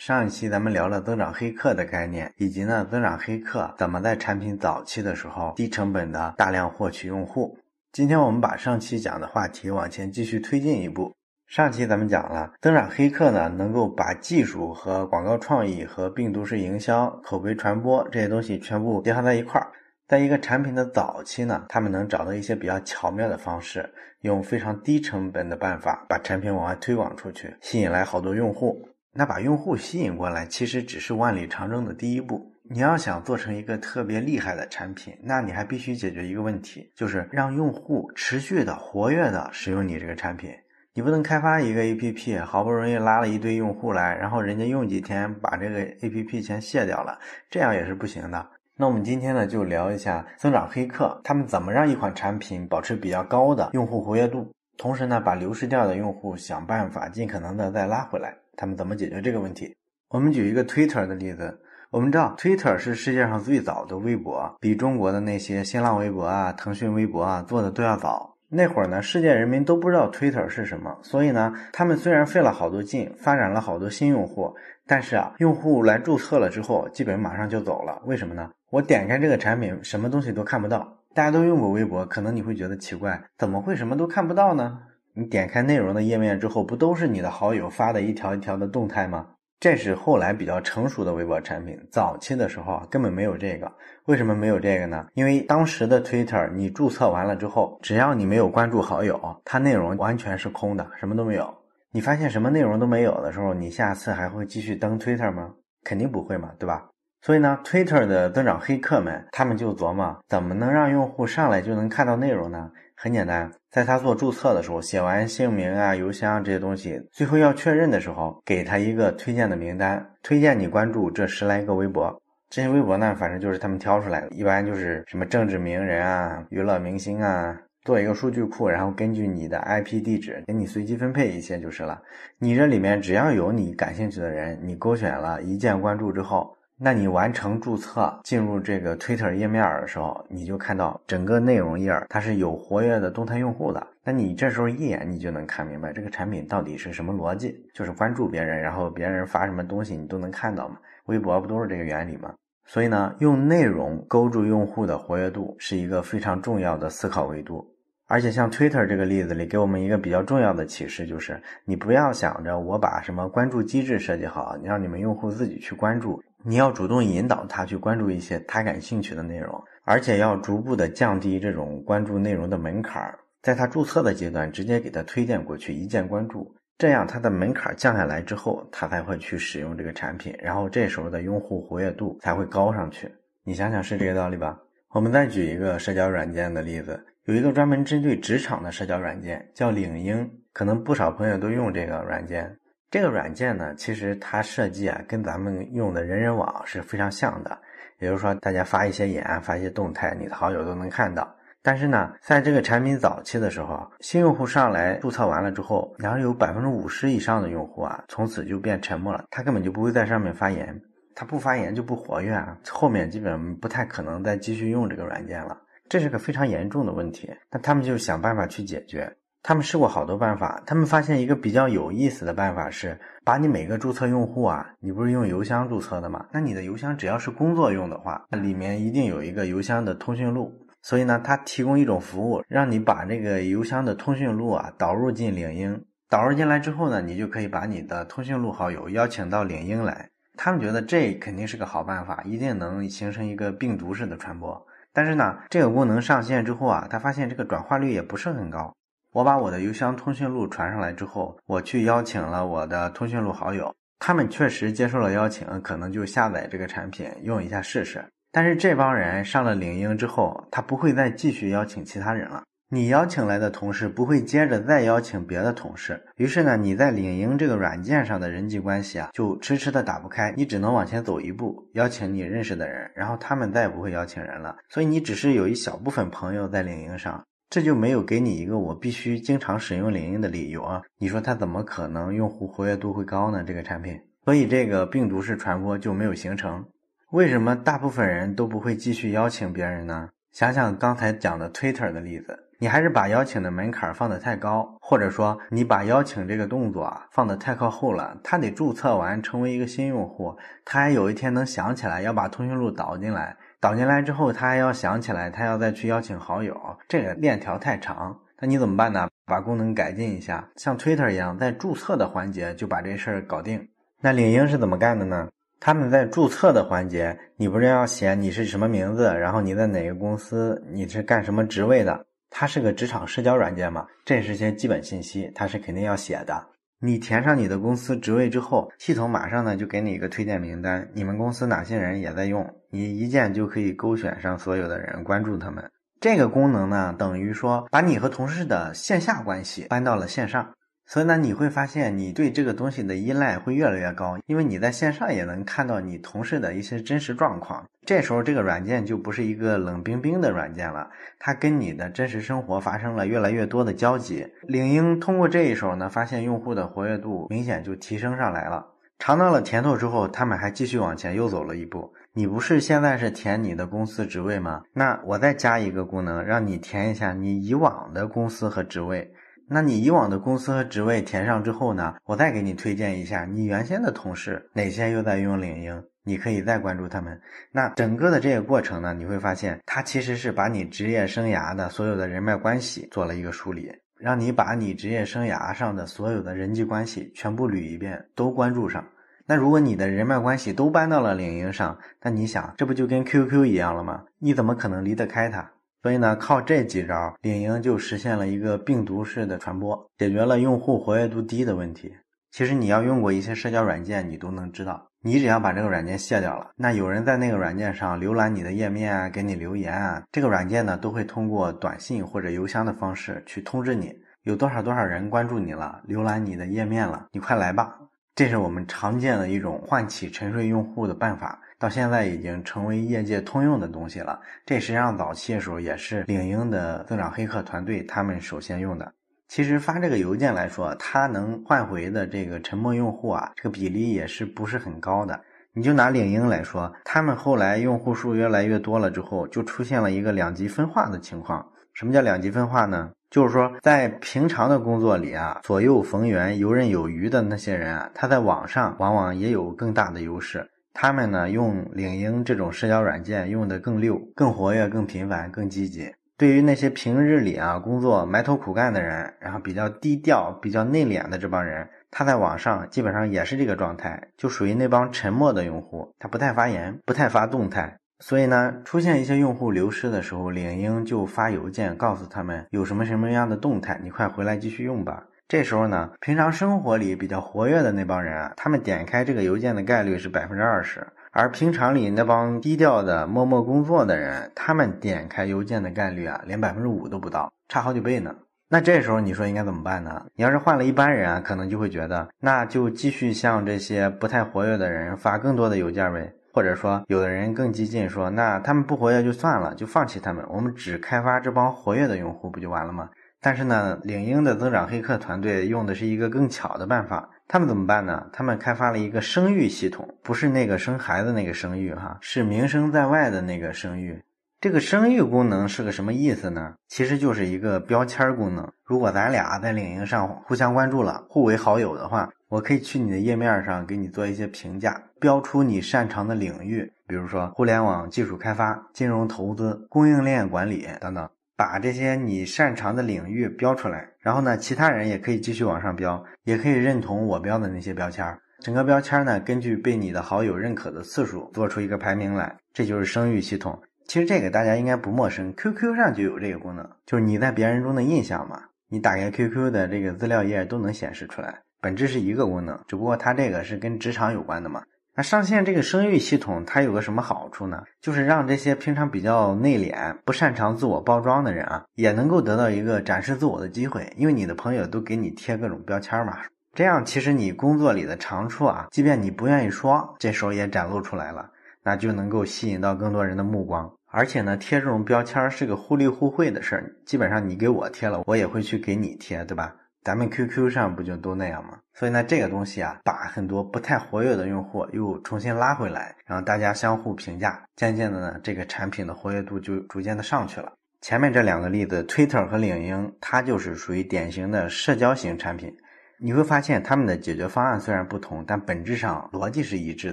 上一期咱们聊了增长黑客的概念，以及呢增长黑客怎么在产品早期的时候低成本的大量获取用户。今天我们把上期讲的话题往前继续推进一步。上期咱们讲了增长黑客呢，能够把技术和广告创意和病毒式营销、口碑传播这些东西全部结合在一块儿。在一个产品的早期呢，他们能找到一些比较巧妙的方式，用非常低成本的办法把产品往外推广出去，吸引来好多用户。那把用户吸引过来，其实只是万里长征的第一步。你要想做成一个特别厉害的产品，那你还必须解决一个问题，就是让用户持续的、活跃的使用你这个产品。你不能开发一个 APP，好不容易拉了一堆用户来，然后人家用几天把这个 APP 全卸掉了，这样也是不行的。那我们今天呢，就聊一下增长黑客，他们怎么让一款产品保持比较高的用户活跃度，同时呢，把流失掉的用户想办法尽可能的再拉回来。他们怎么解决这个问题？我们举一个 Twitter 的例子。我们知道 Twitter 是世界上最早的微博，比中国的那些新浪微博啊、腾讯微博啊做的都要早。那会儿呢，世界人民都不知道 Twitter 是什么，所以呢，他们虽然费了好多劲，发展了好多新用户，但是啊，用户来注册了之后，基本马上就走了。为什么呢？我点开这个产品，什么东西都看不到。大家都用过微博，可能你会觉得奇怪，怎么会什么都看不到呢？你点开内容的页面之后，不都是你的好友发的一条一条的动态吗？这是后来比较成熟的微博产品，早期的时候，根本没有这个。为什么没有这个呢？因为当时的 Twitter，你注册完了之后，只要你没有关注好友，它内容完全是空的，什么都没有。你发现什么内容都没有的时候，你下次还会继续登 Twitter 吗？肯定不会嘛，对吧？所以呢，Twitter 的增长黑客们，他们就琢磨怎么能让用户上来就能看到内容呢？很简单，在他做注册的时候，写完姓名啊、邮箱这些东西，最后要确认的时候，给他一个推荐的名单，推荐你关注这十来个微博。这些微博呢，反正就是他们挑出来的，一般就是什么政治名人啊、娱乐明星啊，做一个数据库，然后根据你的 IP 地址给你随机分配一些就是了。你这里面只要有你感兴趣的人，你勾选了一键关注之后。那你完成注册进入这个 Twitter 页面的时候，你就看到整个内容页它是有活跃的动态用户的。那你这时候一眼你就能看明白这个产品到底是什么逻辑，就是关注别人，然后别人发什么东西你都能看到嘛。微博不都是这个原理吗？所以呢，用内容勾住用户的活跃度是一个非常重要的思考维度。而且像 Twitter 这个例子里，给我们一个比较重要的启示，就是你不要想着我把什么关注机制设计好，让你们用户自己去关注，你要主动引导他去关注一些他感兴趣的内容，而且要逐步的降低这种关注内容的门槛儿，在他注册的阶段直接给他推荐过去，一键关注，这样他的门槛降下来之后，他才会去使用这个产品，然后这时候的用户活跃度才会高上去。你想想是这个道理吧？我们再举一个社交软件的例子。有一个专门针对职场的社交软件叫领英，可能不少朋友都用这个软件。这个软件呢，其实它设计啊，跟咱们用的人人网是非常像的。也就是说，大家发一些言、发一些动态，你的好友都能看到。但是呢，在这个产品早期的时候，新用户上来注册完了之后，然后有百分之五十以上的用户啊，从此就变沉默了，他根本就不会在上面发言，他不发言就不活跃啊，后面基本不太可能再继续用这个软件了。这是个非常严重的问题，那他们就想办法去解决。他们试过好多办法，他们发现一个比较有意思的办法是，把你每个注册用户啊，你不是用邮箱注册的吗？那你的邮箱只要是工作用的话，那里面一定有一个邮箱的通讯录。所以呢，它提供一种服务，让你把这个邮箱的通讯录啊导入进领英。导入进来之后呢，你就可以把你的通讯录好友邀请到领英来。他们觉得这肯定是个好办法，一定能形成一个病毒式的传播。但是呢，这个功能上线之后啊，他发现这个转化率也不是很高。我把我的邮箱通讯录传上来之后，我去邀请了我的通讯录好友，他们确实接受了邀请，可能就下载这个产品用一下试试。但是这帮人上了领英之后，他不会再继续邀请其他人了。你邀请来的同事不会接着再邀请别的同事，于是呢，你在领英这个软件上的人际关系啊，就迟迟的打不开，你只能往前走一步，邀请你认识的人，然后他们再也不会邀请人了，所以你只是有一小部分朋友在领英上，这就没有给你一个我必须经常使用领英的理由啊！你说他怎么可能用户活跃度会高呢？这个产品，所以这个病毒式传播就没有形成。为什么大部分人都不会继续邀请别人呢？想想刚才讲的 Twitter 的例子。你还是把邀请的门槛放得太高，或者说你把邀请这个动作啊放得太靠后了。他得注册完成为一个新用户，他还有一天能想起来要把通讯录导进来，导进来之后他还要想起来他要再去邀请好友，这个链条太长。那你怎么办呢？把功能改进一下，像 Twitter 一样，在注册的环节就把这事儿搞定。那领英是怎么干的呢？他们在注册的环节，你不是要写你是什么名字，然后你在哪个公司，你是干什么职位的？它是个职场社交软件嘛，这是些基本信息，它是肯定要写的。你填上你的公司职位之后，系统马上呢就给你一个推荐名单，你们公司哪些人也在用，你一键就可以勾选上所有的人，关注他们。这个功能呢，等于说把你和同事的线下关系搬到了线上。所以呢，你会发现你对这个东西的依赖会越来越高，因为你在线上也能看到你同事的一些真实状况。这时候，这个软件就不是一个冷冰冰的软件了，它跟你的真实生活发生了越来越多的交集。领英通过这一手呢，发现用户的活跃度明显就提升上来了。尝到了甜头之后，他们还继续往前又走了一步。你不是现在是填你的公司职位吗？那我再加一个功能，让你填一下你以往的公司和职位。那你以往的公司和职位填上之后呢？我再给你推荐一下你原先的同事哪些又在用领英，你可以再关注他们。那整个的这个过程呢，你会发现它其实是把你职业生涯的所有的人脉关系做了一个梳理，让你把你职业生涯上的所有的人际关系全部捋一遍，都关注上。那如果你的人脉关系都搬到了领英上，那你想，这不就跟 QQ 一样了吗？你怎么可能离得开它？所以呢，靠这几招，领英就实现了一个病毒式的传播，解决了用户活跃度低的问题。其实你要用过一些社交软件，你都能知道，你只要把这个软件卸掉了，那有人在那个软件上浏览你的页面啊，给你留言啊，这个软件呢都会通过短信或者邮箱的方式去通知你，有多少多少人关注你了，浏览你的页面了，你快来吧。这是我们常见的一种唤起沉睡用户的办法。到现在已经成为业界通用的东西了。这实际上早期的时候也是领英的增长黑客团队他们首先用的。其实发这个邮件来说，它能换回的这个沉默用户啊，这个比例也是不是很高的。你就拿领英来说，他们后来用户数越来越多了之后，就出现了一个两极分化的情况。什么叫两极分化呢？就是说在平常的工作里啊，左右逢源、游刃有余的那些人啊，他在网上往往也有更大的优势。他们呢，用领英这种社交软件用的更溜、更活跃、更频繁、更积极。对于那些平日里啊工作埋头苦干的人，然后比较低调、比较内敛的这帮人，他在网上基本上也是这个状态，就属于那帮沉默的用户，他不太发言，不太发动态。所以呢，出现一些用户流失的时候，领英就发邮件告诉他们有什么什么样的动态，你快回来继续用吧。这时候呢，平常生活里比较活跃的那帮人啊，他们点开这个邮件的概率是百分之二十，而平常里那帮低调的默默工作的人，他们点开邮件的概率啊，连百分之五都不到，差好几倍呢。那这时候你说应该怎么办呢？你要是换了一般人啊，可能就会觉得，那就继续向这些不太活跃的人发更多的邮件呗，或者说有的人更激进，说那他们不活跃就算了，就放弃他们，我们只开发这帮活跃的用户不就完了吗？但是呢，领英的增长黑客团队用的是一个更巧的办法。他们怎么办呢？他们开发了一个生育系统，不是那个生孩子那个生育哈，是名声在外的那个生育。这个生育功能是个什么意思呢？其实就是一个标签功能。如果咱俩在领英上互相关注了，互为好友的话，我可以去你的页面上给你做一些评价，标出你擅长的领域，比如说互联网技术开发、金融投资、供应链管理等等。把这些你擅长的领域标出来，然后呢，其他人也可以继续往上标，也可以认同我标的那些标签。整个标签呢，根据被你的好友认可的次数做出一个排名来，这就是声誉系统。其实这个大家应该不陌生，QQ 上就有这个功能，就是你在别人中的印象嘛。你打开 QQ 的这个资料页都能显示出来，本质是一个功能，只不过它这个是跟职场有关的嘛。那上线这个声誉系统，它有个什么好处呢？就是让这些平常比较内敛、不擅长自我包装的人啊，也能够得到一个展示自我的机会。因为你的朋友都给你贴各种标签嘛，这样其实你工作里的长处啊，即便你不愿意说，这时候也展露出来了，那就能够吸引到更多人的目光。而且呢，贴这种标签是个互利互惠的事儿，基本上你给我贴了，我也会去给你贴，对吧？咱们 QQ 上不就都那样吗？所以呢，这个东西啊，把很多不太活跃的用户又重新拉回来，然后大家相互评价，渐渐的呢，这个产品的活跃度就逐渐的上去了。前面这两个例子，Twitter 和领英，它就是属于典型的社交型产品。你会发现，他们的解决方案虽然不同，但本质上逻辑是一致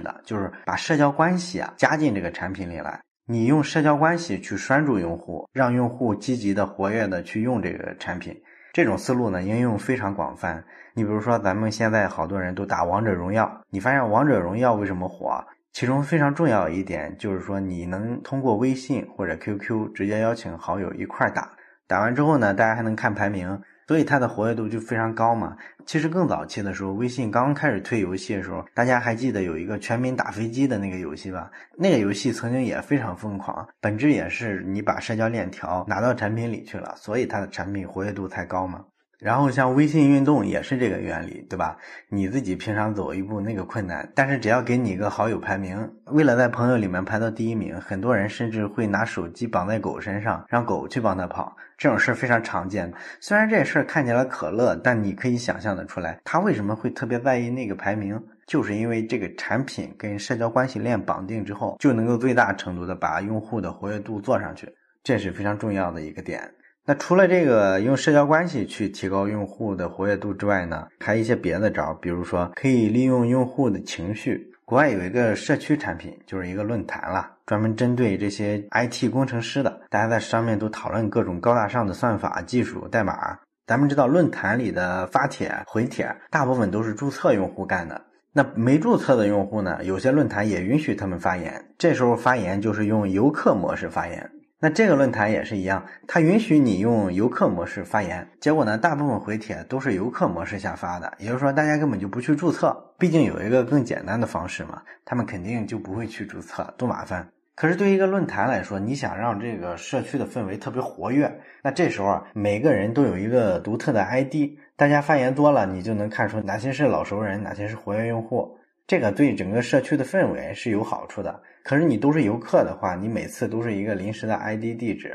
的，就是把社交关系啊加进这个产品里来。你用社交关系去拴住用户，让用户积极的、活跃的去用这个产品。这种思路呢，应用非常广泛。你比如说，咱们现在好多人都打王者荣耀，你发现王者荣耀为什么火？其中非常重要一点就是说，你能通过微信或者 QQ 直接邀请好友一块儿打，打完之后呢，大家还能看排名。所以它的活跃度就非常高嘛。其实更早期的时候，微信刚开始推游戏的时候，大家还记得有一个全民打飞机的那个游戏吧？那个游戏曾经也非常疯狂，本质也是你把社交链条拿到产品里去了，所以它的产品活跃度才高嘛。然后像微信运动也是这个原理，对吧？你自己平常走一步那个困难，但是只要给你一个好友排名，为了在朋友里面排到第一名，很多人甚至会拿手机绑在狗身上，让狗去帮他跑。这种事非常常见。虽然这事儿看起来可乐，但你可以想象的出来，他为什么会特别在意那个排名，就是因为这个产品跟社交关系链绑定之后，就能够最大程度的把用户的活跃度做上去，这是非常重要的一个点。那除了这个用社交关系去提高用户的活跃度之外呢，还有一些别的招，比如说可以利用用户的情绪。国外有一个社区产品，就是一个论坛了，专门针对这些 IT 工程师的，大家在上面都讨论各种高大上的算法、技术、代码。咱们知道，论坛里的发帖、回帖，大部分都是注册用户干的。那没注册的用户呢，有些论坛也允许他们发言，这时候发言就是用游客模式发言。那这个论坛也是一样，它允许你用游客模式发言。结果呢，大部分回帖都是游客模式下发的，也就是说，大家根本就不去注册。毕竟有一个更简单的方式嘛，他们肯定就不会去注册，多麻烦。可是对于一个论坛来说，你想让这个社区的氛围特别活跃，那这时候啊，每个人都有一个独特的 ID，大家发言多了，你就能看出哪些是老熟人，哪些是活跃用户。这个对整个社区的氛围是有好处的。可是你都是游客的话，你每次都是一个临时的 ID 地址，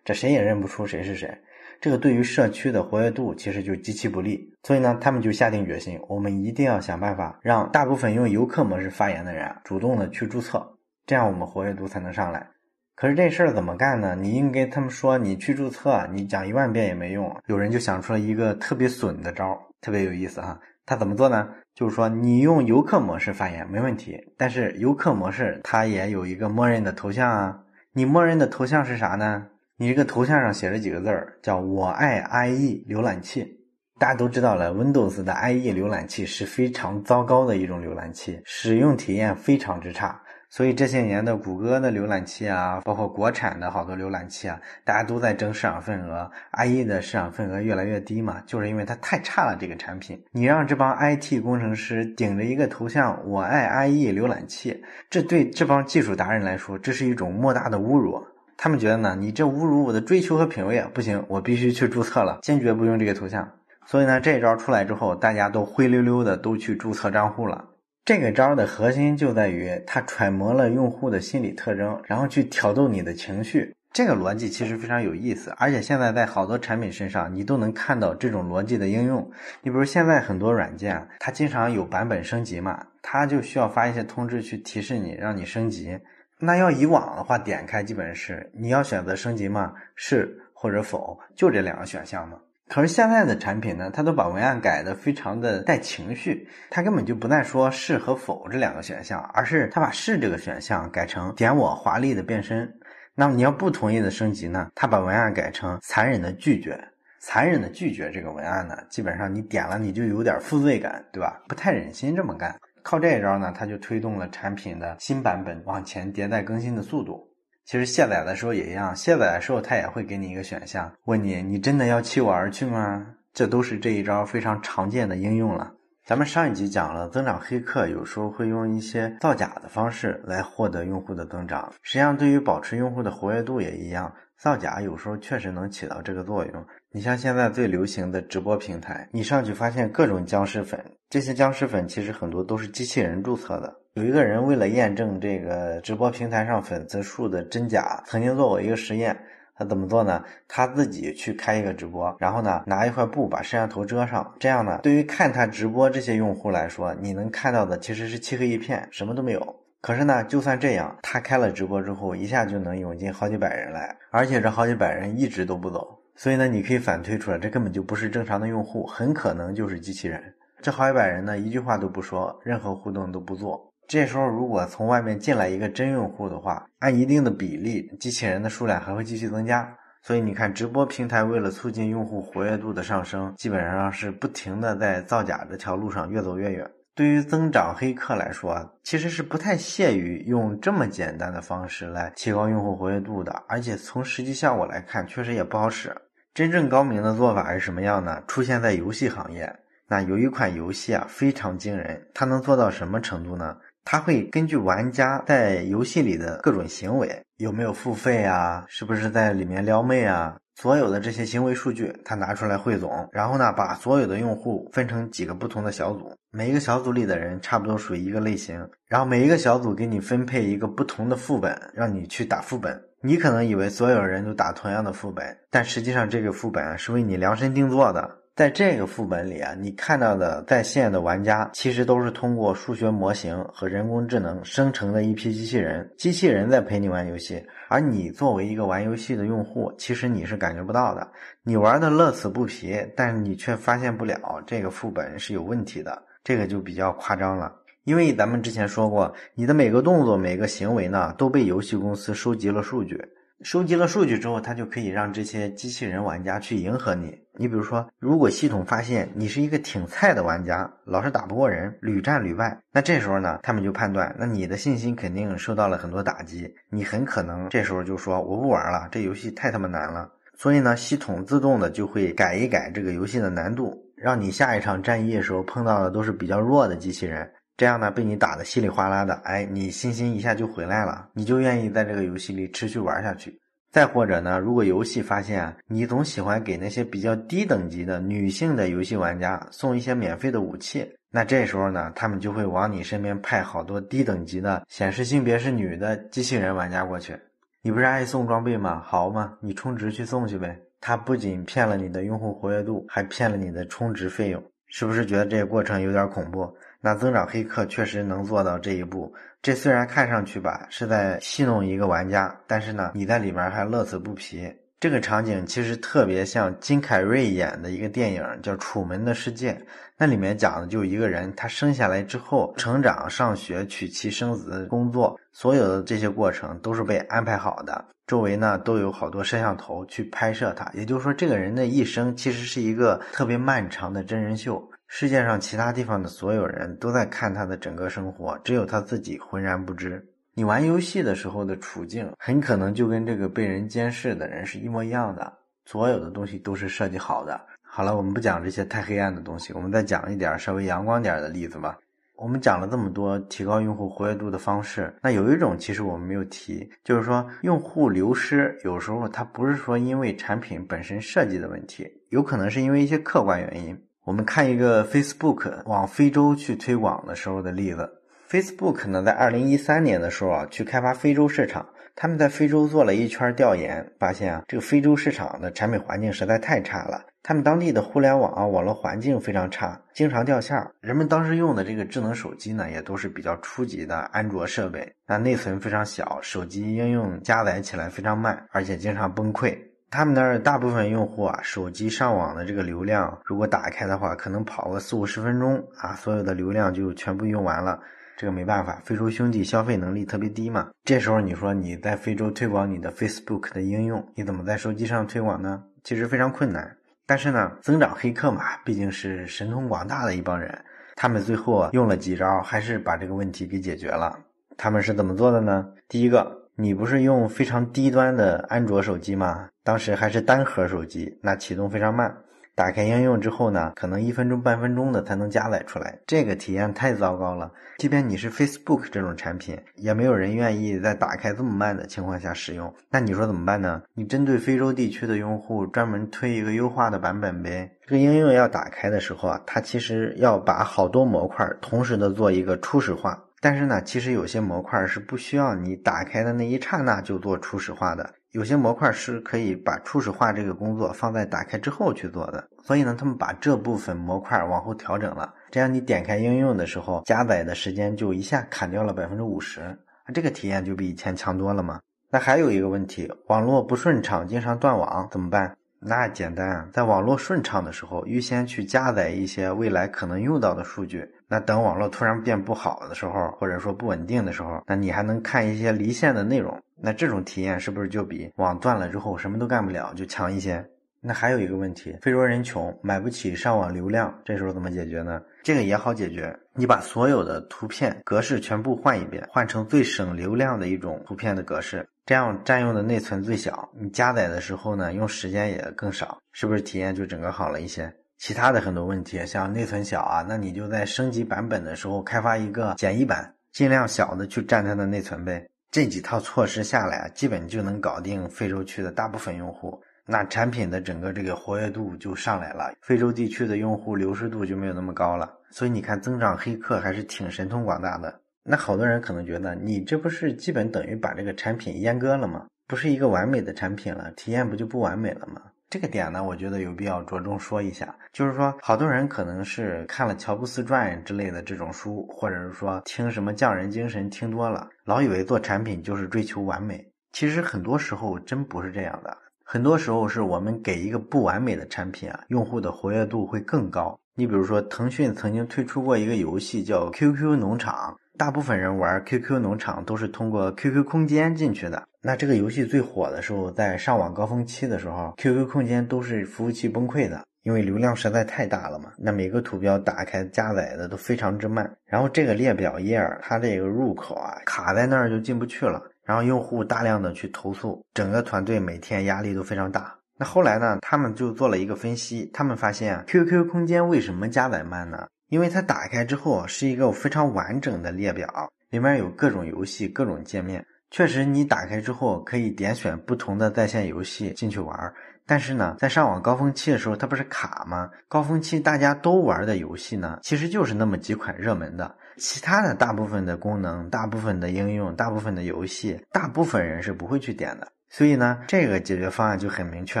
这谁也认不出谁是谁。这个对于社区的活跃度其实就极其不利。所以呢，他们就下定决心，我们一定要想办法让大部分用游客模式发言的人主动的去注册，这样我们活跃度才能上来。可是这事儿怎么干呢？你应该他们说你去注册，你讲一万遍也没用。有人就想出了一个特别损的招，特别有意思哈。它怎么做呢？就是说，你用游客模式发言没问题，但是游客模式它也有一个默认的头像啊。你默认的头像是啥呢？你这个头像上写着几个字儿，叫我爱 IE 浏览器。大家都知道了，Windows 的 IE 浏览器是非常糟糕的一种浏览器，使用体验非常之差。所以这些年的谷歌的浏览器啊，包括国产的好多浏览器啊，大家都在争市场份额，IE 的市场份额越来越低嘛，就是因为它太差了。这个产品，你让这帮 IT 工程师顶着一个头像“我爱 IE 浏览器”，这对这帮技术达人来说，这是一种莫大的侮辱。他们觉得呢，你这侮辱我的追求和品味啊，不行，我必须去注册了，坚决不用这个头像。所以呢，这一招出来之后，大家都灰溜溜的都去注册账户了。这个招的核心就在于，它揣摩了用户的心理特征，然后去挑逗你的情绪。这个逻辑其实非常有意思，而且现在在好多产品身上，你都能看到这种逻辑的应用。你比如现在很多软件，它经常有版本升级嘛，它就需要发一些通知去提示你，让你升级。那要以往的话，点开基本是你要选择升级吗？是或者否，就这两个选项嘛。可是现在的产品呢，它都把文案改的非常的带情绪，它根本就不再说是和否这两个选项，而是它把是这个选项改成点我华丽的变身。那么你要不同意的升级呢，它把文案改成残忍的拒绝。残忍的拒绝这个文案呢，基本上你点了你就有点负罪感，对吧？不太忍心这么干。靠这一招呢，它就推动了产品的新版本往前迭代更新的速度。其实卸载的时候也一样，卸载的时候它也会给你一个选项，问你你真的要弃我而去吗？这都是这一招非常常见的应用了。咱们上一集讲了，增长黑客有时候会用一些造假的方式来获得用户的增长。实际上，对于保持用户的活跃度也一样，造假有时候确实能起到这个作用。你像现在最流行的直播平台，你上去发现各种僵尸粉，这些僵尸粉其实很多都是机器人注册的。有一个人为了验证这个直播平台上粉丝数的真假，曾经做过一个实验。他怎么做呢？他自己去开一个直播，然后呢拿一块布把摄像头遮上，这样呢对于看他直播这些用户来说，你能看到的其实是漆黑一片，什么都没有。可是呢，就算这样，他开了直播之后，一下就能涌进好几百人来，而且这好几百人一直都不走。所以呢，你可以反推出来，这根本就不是正常的用户，很可能就是机器人。这好几百人呢，一句话都不说，任何互动都不做。这时候，如果从外面进来一个真用户的话，按一定的比例，机器人的数量还会继续增加。所以你看，直播平台为了促进用户活跃度的上升，基本上是不停的在造假这条路上越走越远。对于增长黑客来说，其实是不太屑于用这么简单的方式来提高用户活跃度的，而且从实际效果来看，确实也不好使。真正高明的做法是什么样呢？出现在游戏行业，那有一款游戏啊非常惊人，它能做到什么程度呢？它会根据玩家在游戏里的各种行为，有没有付费啊，是不是在里面撩妹啊？所有的这些行为数据，它拿出来汇总，然后呢，把所有的用户分成几个不同的小组，每一个小组里的人差不多属于一个类型，然后每一个小组给你分配一个不同的副本，让你去打副本。你可能以为所有人都打同样的副本，但实际上这个副本是为你量身定做的。在这个副本里啊，你看到的在线的玩家，其实都是通过数学模型和人工智能生成的一批机器人。机器人在陪你玩游戏，而你作为一个玩游戏的用户，其实你是感觉不到的。你玩的乐此不疲，但是你却发现不了这个副本是有问题的，这个就比较夸张了。因为咱们之前说过，你的每个动作、每个行为呢，都被游戏公司收集了数据。收集了数据之后，它就可以让这些机器人玩家去迎合你。你比如说，如果系统发现你是一个挺菜的玩家，老是打不过人，屡战屡败，那这时候呢，他们就判断，那你的信心肯定受到了很多打击，你很可能这时候就说我不玩了，这游戏太他妈难了。所以呢，系统自动的就会改一改这个游戏的难度，让你下一场战役的时候碰到的都是比较弱的机器人。这样呢，被你打的稀里哗啦的，哎，你信心一下就回来了，你就愿意在这个游戏里持续玩下去。再或者呢，如果游戏发现你总喜欢给那些比较低等级的女性的游戏玩家送一些免费的武器，那这时候呢，他们就会往你身边派好多低等级的显示性别是女的机器人玩家过去。你不是爱送装备吗？好嘛，你充值去送去呗。他不仅骗了你的用户活跃度，还骗了你的充值费用，是不是觉得这个过程有点恐怖？那增长黑客确实能做到这一步，这虽然看上去吧是在戏弄一个玩家，但是呢，你在里面还乐此不疲。这个场景其实特别像金凯瑞演的一个电影，叫《楚门的世界》。那里面讲的就一个人，他生下来之后，成长、上学、娶妻生子、工作，所有的这些过程都是被安排好的，周围呢都有好多摄像头去拍摄他。也就是说，这个人的一生其实是一个特别漫长的真人秀。世界上其他地方的所有人都在看他的整个生活，只有他自己浑然不知。你玩游戏的时候的处境，很可能就跟这个被人监视的人是一模一样的。所有的东西都是设计好的。好了，我们不讲这些太黑暗的东西，我们再讲一点稍微阳光点的例子吧。我们讲了这么多提高用户活跃度的方式，那有一种其实我们没有提，就是说用户流失有时候它不是说因为产品本身设计的问题，有可能是因为一些客观原因。我们看一个 Facebook 往非洲去推广的时候的例子。Facebook 呢，在二零一三年的时候啊，去开发非洲市场。他们在非洲做了一圈调研，发现啊，这个非洲市场的产品环境实在太差了。他们当地的互联网啊网络环境非常差，经常掉线。人们当时用的这个智能手机呢，也都是比较初级的安卓设备，那内存非常小，手机应用加载起来非常慢，而且经常崩溃。他们那儿大部分用户啊，手机上网的这个流量，如果打开的话，可能跑个四五十分钟啊，所有的流量就全部用完了。这个没办法，非洲兄弟消费能力特别低嘛。这时候你说你在非洲推广你的 Facebook 的应用，你怎么在手机上推广呢？其实非常困难。但是呢，增长黑客嘛，毕竟是神通广大的一帮人，他们最后用了几招，还是把这个问题给解决了。他们是怎么做的呢？第一个。你不是用非常低端的安卓手机吗？当时还是单核手机，那启动非常慢。打开应用之后呢，可能一分钟半分钟的才能加载出来，这个体验太糟糕了。即便你是 Facebook 这种产品，也没有人愿意在打开这么慢的情况下使用。那你说怎么办呢？你针对非洲地区的用户专门推一个优化的版本呗。这个应用要打开的时候啊，它其实要把好多模块同时的做一个初始化。但是呢，其实有些模块是不需要你打开的那一刹那就做初始化的，有些模块是可以把初始化这个工作放在打开之后去做的。所以呢，他们把这部分模块往后调整了，这样你点开应用的时候，加载的时间就一下砍掉了百分之五十，这个体验就比以前强多了嘛。那还有一个问题，网络不顺畅，经常断网怎么办？那简单，在网络顺畅的时候，预先去加载一些未来可能用到的数据。那等网络突然变不好的时候，或者说不稳定的时候，那你还能看一些离线的内容。那这种体验是不是就比网断了之后什么都干不了就强一些？那还有一个问题，非洲人穷，买不起上网流量，这时候怎么解决呢？这个也好解决，你把所有的图片格式全部换一遍，换成最省流量的一种图片的格式，这样占用的内存最小，你加载的时候呢，用时间也更少，是不是体验就整个好了一些？其他的很多问题，像内存小啊，那你就在升级版本的时候开发一个简易版，尽量小的去占它的内存呗。这几套措施下来啊，基本就能搞定非洲区的大部分用户。那产品的整个这个活跃度就上来了，非洲地区的用户流失度就没有那么高了。所以你看，增长黑客还是挺神通广大的。那好多人可能觉得，你这不是基本等于把这个产品阉割了吗？不是一个完美的产品了，体验不就不完美了吗？这个点呢，我觉得有必要着重说一下，就是说，好多人可能是看了《乔布斯传》之类的这种书，或者是说听什么匠人精神听多了，老以为做产品就是追求完美。其实很多时候真不是这样的。很多时候是我们给一个不完美的产品啊，用户的活跃度会更高。你比如说，腾讯曾经推出过一个游戏叫 QQ 农场，大部分人玩 QQ 农场都是通过 QQ 空间进去的。那这个游戏最火的时候，在上网高峰期的时候，QQ 空间都是服务器崩溃的，因为流量实在太大了嘛。那每个图标打开加载的都非常之慢，然后这个列表页它这个入口啊卡在那儿就进不去了。然后用户大量的去投诉，整个团队每天压力都非常大。那后来呢，他们就做了一个分析，他们发现啊 QQ 空间为什么加载慢呢？因为它打开之后是一个非常完整的列表，里面有各种游戏、各种界面。确实，你打开之后可以点选不同的在线游戏进去玩。但是呢，在上网高峰期的时候，它不是卡吗？高峰期大家都玩的游戏呢，其实就是那么几款热门的。其他的大部分的功能、大部分的应用、大部分的游戏，大部分人是不会去点的。所以呢，这个解决方案就很明确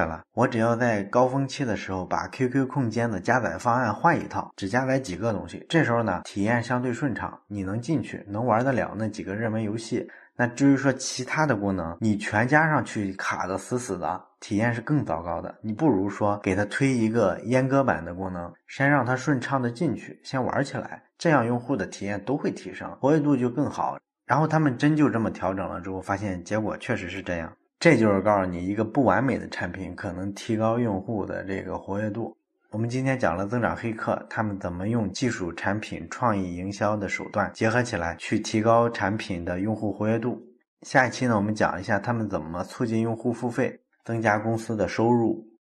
了。我只要在高峰期的时候把 QQ 空间的加载方案换一套，只加载几个东西，这时候呢，体验相对顺畅，你能进去，能玩得了那几个热门游戏。那至于说其他的功能，你全加上去卡的死死的，体验是更糟糕的。你不如说给他推一个阉割版的功能，先让他顺畅的进去，先玩起来，这样用户的体验都会提升，活跃度就更好。然后他们真就这么调整了之后，发现结果确实是这样。这就是告诉你，一个不完美的产品可能提高用户的这个活跃度。我们今天讲了增长黑客，他们怎么用技术、产品、创意营销的手段结合起来，去提高产品的用户活跃度。下一期呢，我们讲一下他们怎么促进用户付费，增加公司的收入。